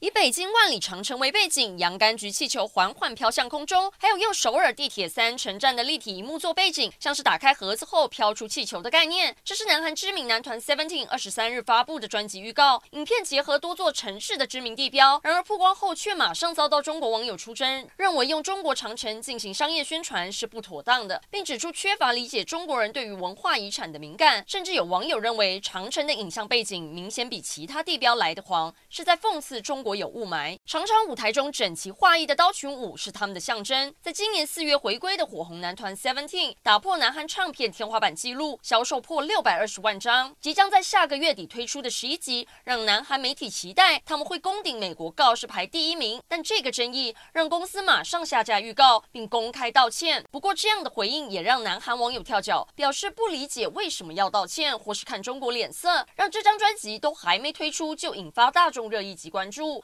以北京万里长城为背景，洋甘菊气球缓缓飘向空中，还有用首尔地铁三城站的立体荧幕做背景，像是打开盒子后飘出气球的概念。这是南韩知名男团 Seventeen 二十三日发布的专辑预告，影片结合多座城市的知名地标。然而曝光后却马上遭到中国网友出征，认为用中国长城进行商业宣传是不妥当的，并指出缺乏理解中国人对于文化遗产的敏感。甚至有网友认为长城的影像背景明显比其他地标来得黄，是在讽刺中国。国有雾霾，长场舞台中整齐划一的刀群舞是他们的象征。在今年四月回归的火红男团 Seventeen 打破南韩唱片天花板纪录，销售破六百二十万张。即将在下个月底推出的十一集，让南韩媒体期待他们会攻顶美国告示牌第一名。但这个争议让公司马上下架预告，并公开道歉。不过这样的回应也让南韩网友跳脚，表示不理解为什么要道歉，或是看中国脸色，让这张专辑都还没推出就引发大众热议及关注。